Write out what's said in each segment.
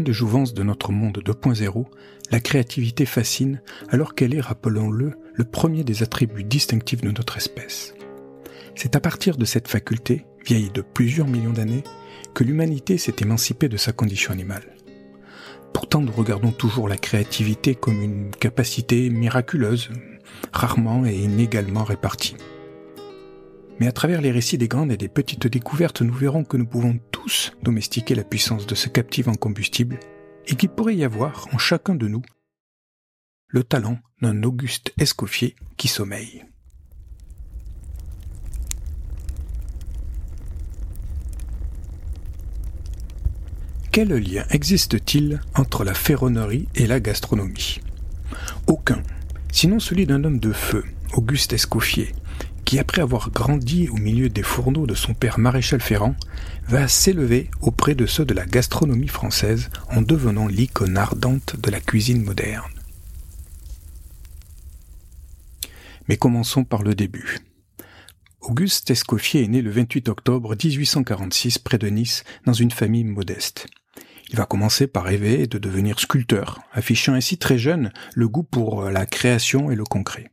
De jouvence de notre monde 2.0, la créativité fascine alors qu'elle est, rappelons-le, le premier des attributs distinctifs de notre espèce. C'est à partir de cette faculté, vieille de plusieurs millions d'années, que l'humanité s'est émancipée de sa condition animale. Pourtant, nous regardons toujours la créativité comme une capacité miraculeuse, rarement et inégalement répartie. Mais à travers les récits des grandes et des petites découvertes, nous verrons que nous pouvons domestiquer la puissance de ce captivant combustible et qu'il pourrait y avoir en chacun de nous le talent d'un Auguste Escoffier qui sommeille. Quel lien existe-t-il entre la ferronnerie et la gastronomie? Aucun, sinon celui d'un homme de feu, Auguste Escoffier, qui après avoir grandi au milieu des fourneaux de son père maréchal Ferrand, va s'élever auprès de ceux de la gastronomie française en devenant l'icône ardente de la cuisine moderne. Mais commençons par le début. Auguste Escoffier est né le 28 octobre 1846 près de Nice dans une famille modeste. Il va commencer par rêver de devenir sculpteur, affichant ainsi très jeune le goût pour la création et le concret.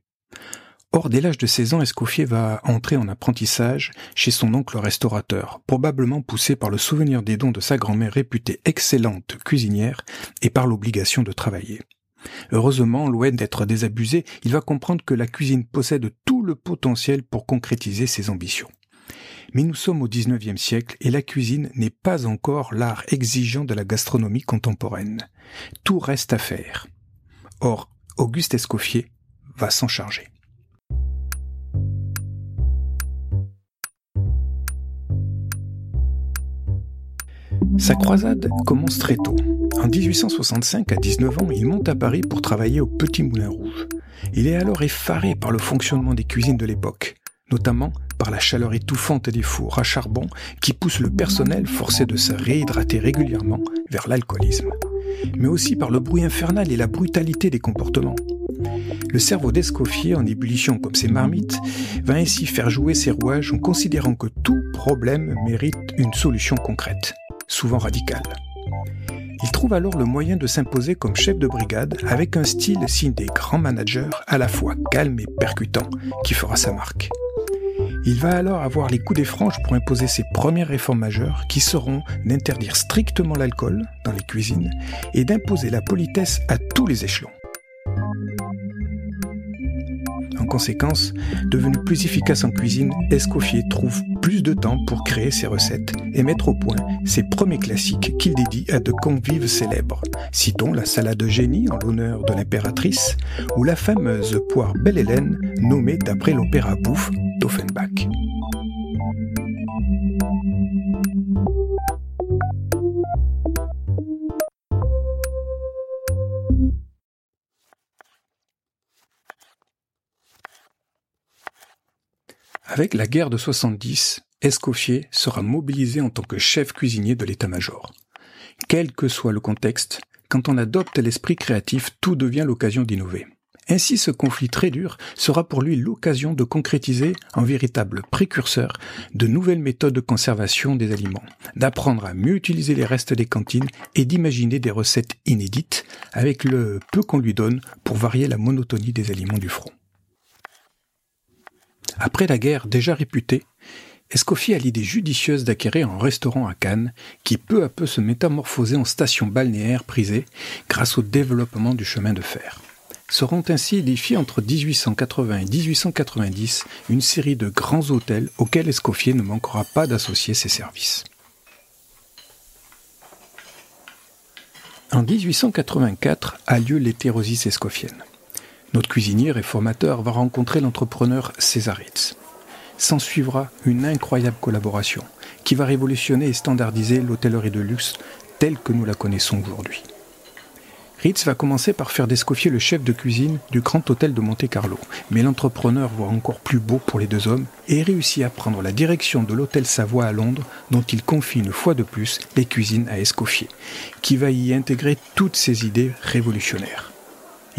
Or, dès l'âge de 16 ans, Escoffier va entrer en apprentissage chez son oncle restaurateur, probablement poussé par le souvenir des dons de sa grand-mère réputée excellente cuisinière et par l'obligation de travailler. Heureusement, loin d'être désabusé, il va comprendre que la cuisine possède tout le potentiel pour concrétiser ses ambitions. Mais nous sommes au XIXe siècle et la cuisine n'est pas encore l'art exigeant de la gastronomie contemporaine. Tout reste à faire. Or, Auguste Escoffier va s'en charger. Sa croisade commence très tôt. En 1865, à 19 ans, il monte à Paris pour travailler au Petit Moulin Rouge. Il est alors effaré par le fonctionnement des cuisines de l'époque, notamment par la chaleur étouffante des fours à charbon qui pousse le personnel forcé de se réhydrater régulièrement vers l'alcoolisme, mais aussi par le bruit infernal et la brutalité des comportements. Le cerveau d'Escoffier, en ébullition comme ses marmites, va ainsi faire jouer ses rouages en considérant que tout problème mérite une solution concrète, souvent radicale. Il trouve alors le moyen de s'imposer comme chef de brigade avec un style signe des grands managers à la fois calme et percutant qui fera sa marque. Il va alors avoir les coups des franges pour imposer ses premières réformes majeures qui seront d'interdire strictement l'alcool dans les cuisines et d'imposer la politesse à tous les échelons. En conséquence, devenu plus efficace en cuisine, Escoffier trouve de temps pour créer ses recettes et mettre au point ses premiers classiques qu'il dédie à de convives célèbres. Citons la salade de génie en l'honneur de l'impératrice ou la fameuse poire Belle Hélène nommée d'après l'opéra bouffe d'Offenbach. Avec la guerre de 70, Escoffier sera mobilisé en tant que chef cuisinier de l'état-major. Quel que soit le contexte, quand on adopte l'esprit créatif, tout devient l'occasion d'innover. Ainsi, ce conflit très dur sera pour lui l'occasion de concrétiser un véritable précurseur de nouvelles méthodes de conservation des aliments, d'apprendre à mieux utiliser les restes des cantines et d'imaginer des recettes inédites avec le peu qu'on lui donne pour varier la monotonie des aliments du front. Après la guerre déjà réputée, Escoffier a l'idée judicieuse d'acquérir un restaurant à Cannes qui peu à peu se métamorphosait en station balnéaire prisée grâce au développement du chemin de fer. Seront ainsi édifiés entre 1880 et 1890 une série de grands hôtels auxquels Escoffier ne manquera pas d'associer ses services. En 1884 a lieu l'hétérosis escoffienne. Notre cuisinier réformateur va rencontrer l'entrepreneur Césaritz. S'en suivra une incroyable collaboration qui va révolutionner et standardiser l'hôtellerie de luxe telle que nous la connaissons aujourd'hui. Ritz va commencer par faire d'Escoffier le chef de cuisine du Grand Hôtel de Monte-Carlo, mais l'entrepreneur voit encore plus beau pour les deux hommes et réussit à prendre la direction de l'Hôtel Savoie à Londres, dont il confie une fois de plus les cuisines à Escoffier, qui va y intégrer toutes ses idées révolutionnaires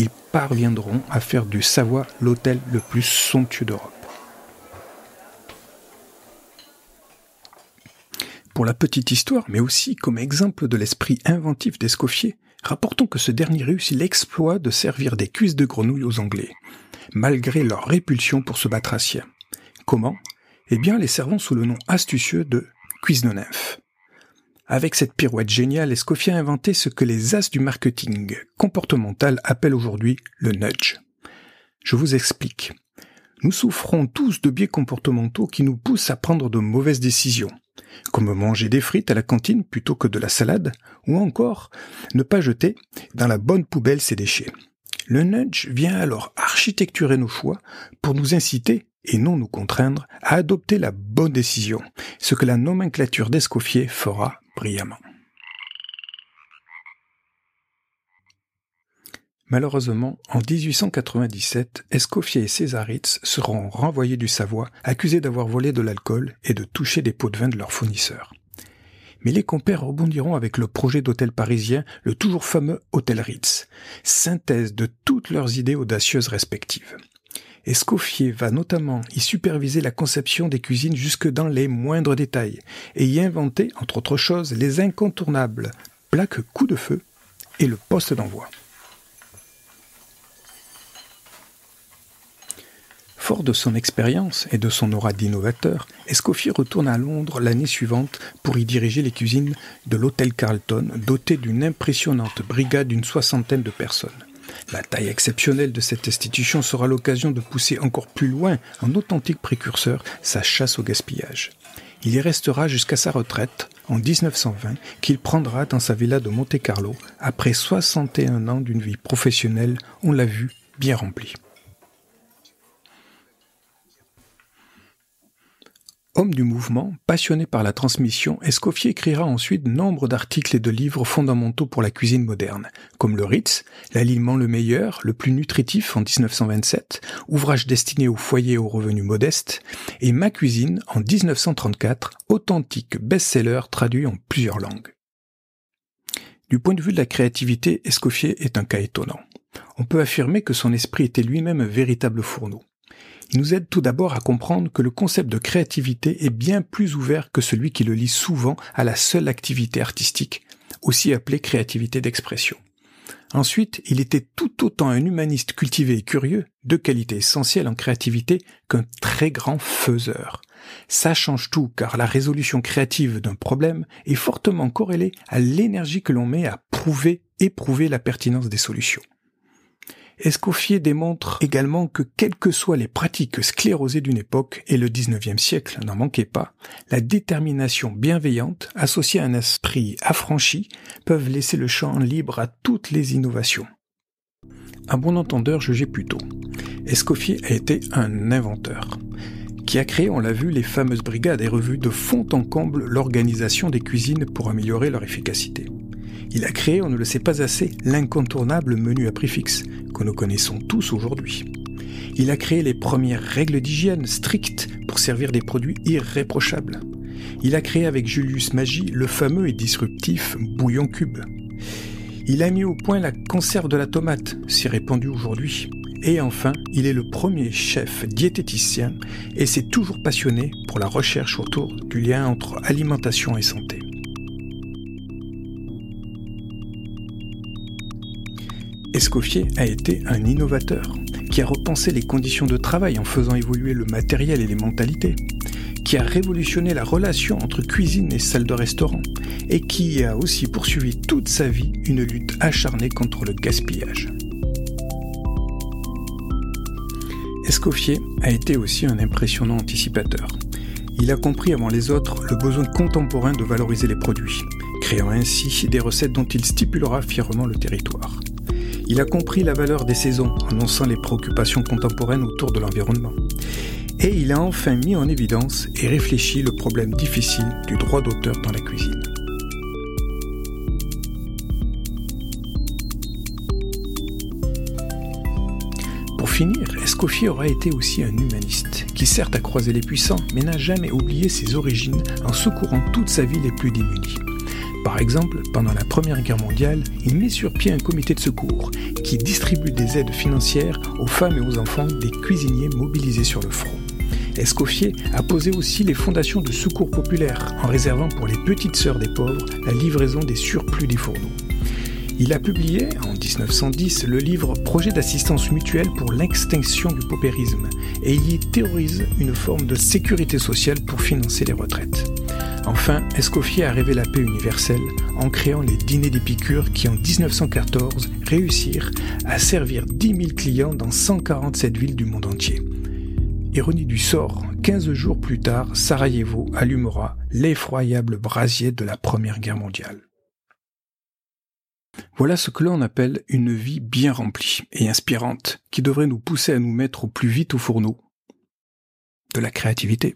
ils parviendront à faire du Savoie l'hôtel le plus somptueux d'Europe. Pour la petite histoire, mais aussi comme exemple de l'esprit inventif d'Escoffier, rapportons que ce dernier réussit l'exploit de servir des cuisses de grenouille aux Anglais, malgré leur répulsion pour ce batracien. Comment? Eh bien, les servant sous le nom astucieux de cuisse de nymphe. Avec cette pirouette géniale, Escoffier a inventé ce que les as du marketing comportemental appellent aujourd'hui le nudge? Je vous explique. Nous souffrons tous de biais comportementaux qui nous poussent à prendre de mauvaises décisions, comme manger des frites à la cantine plutôt que de la salade, ou encore ne pas jeter dans la bonne poubelle ses déchets. Le nudge vient alors architecturer nos choix pour nous inciter, et non nous contraindre, à adopter la bonne décision, ce que la nomenclature d'Escoffier fera Malheureusement, en 1897, Escoffier et Césaritz seront renvoyés du Savoie, accusés d'avoir volé de l'alcool et de toucher des pots de vin de leurs fournisseurs. Mais les compères rebondiront avec le projet d'hôtel parisien, le toujours fameux Hôtel Ritz, synthèse de toutes leurs idées audacieuses respectives. Escoffier va notamment y superviser la conception des cuisines jusque dans les moindres détails, et y inventer, entre autres choses, les incontournables plaques coup de feu et le poste d'envoi. Fort de son expérience et de son aura d'innovateur, Escoffier retourne à Londres l'année suivante pour y diriger les cuisines de l'hôtel Carlton, doté d'une impressionnante brigade d'une soixantaine de personnes. La taille exceptionnelle de cette institution sera l'occasion de pousser encore plus loin, en authentique précurseur, sa chasse au gaspillage. Il y restera jusqu'à sa retraite, en 1920, qu'il prendra dans sa villa de Monte-Carlo, après 61 ans d'une vie professionnelle, on l'a vu, bien remplie. Homme du mouvement, passionné par la transmission, Escoffier écrira ensuite nombre d'articles et de livres fondamentaux pour la cuisine moderne, comme le Ritz, l'aliment le meilleur, le plus nutritif en 1927, ouvrage destiné aux foyers aux revenus modestes, et Ma cuisine en 1934, authentique best-seller traduit en plusieurs langues. Du point de vue de la créativité, Escoffier est un cas étonnant. On peut affirmer que son esprit était lui-même un véritable fourneau. Il nous aide tout d'abord à comprendre que le concept de créativité est bien plus ouvert que celui qui le lie souvent à la seule activité artistique, aussi appelée créativité d'expression. Ensuite, il était tout autant un humaniste cultivé et curieux, de qualité essentielle en créativité, qu'un très grand faiseur. Ça change tout car la résolution créative d'un problème est fortement corrélée à l'énergie que l'on met à prouver et prouver la pertinence des solutions. Escoffier démontre également que quelles que soient les pratiques sclérosées d'une époque, et le 19e siècle n'en manquait pas, la détermination bienveillante associée à un esprit affranchi peuvent laisser le champ libre à toutes les innovations. Un bon entendeur jugeait plutôt. Escoffier a été un inventeur qui a créé, on l'a vu, les fameuses brigades et revu de fond en comble l'organisation des cuisines pour améliorer leur efficacité. Il a créé, on ne le sait pas assez, l'incontournable menu à préfixe, que nous connaissons tous aujourd'hui. Il a créé les premières règles d'hygiène strictes pour servir des produits irréprochables. Il a créé avec Julius Magie le fameux et disruptif bouillon cube. Il a mis au point la conserve de la tomate, si répandue aujourd'hui. Et enfin, il est le premier chef diététicien et s'est toujours passionné pour la recherche autour du lien entre alimentation et santé. Escoffier a été un innovateur qui a repensé les conditions de travail en faisant évoluer le matériel et les mentalités, qui a révolutionné la relation entre cuisine et salle de restaurant, et qui a aussi poursuivi toute sa vie une lutte acharnée contre le gaspillage. Escoffier a été aussi un impressionnant anticipateur. Il a compris avant les autres le besoin contemporain de valoriser les produits, créant ainsi des recettes dont il stipulera fièrement le territoire. Il a compris la valeur des saisons, annonçant les préoccupations contemporaines autour de l'environnement. Et il a enfin mis en évidence et réfléchi le problème difficile du droit d'auteur dans la cuisine. Pour finir, Escoffier aura été aussi un humaniste, qui certes a croisé les puissants, mais n'a jamais oublié ses origines en secourant toute sa vie les plus démunis. Par exemple, pendant la Première Guerre mondiale, il met sur pied un comité de secours qui distribue des aides financières aux femmes et aux enfants des cuisiniers mobilisés sur le front. Escoffier a posé aussi les fondations de secours populaire en réservant pour les petites sœurs des pauvres la livraison des surplus des fourneaux. Il a publié en 1910 le livre Projet d'assistance mutuelle pour l'extinction du paupérisme et y théorise une forme de sécurité sociale pour financer les retraites. Enfin, Escoffier a rêvé la paix universelle en créant les dîners d'Épicure qui en 1914 réussirent à servir 10 000 clients dans 147 villes du monde entier. Ironie du sort, 15 jours plus tard, Sarajevo allumera l'effroyable brasier de la Première Guerre mondiale. Voilà ce que l'on appelle une vie bien remplie et inspirante, qui devrait nous pousser à nous mettre au plus vite au fourneau. De la créativité.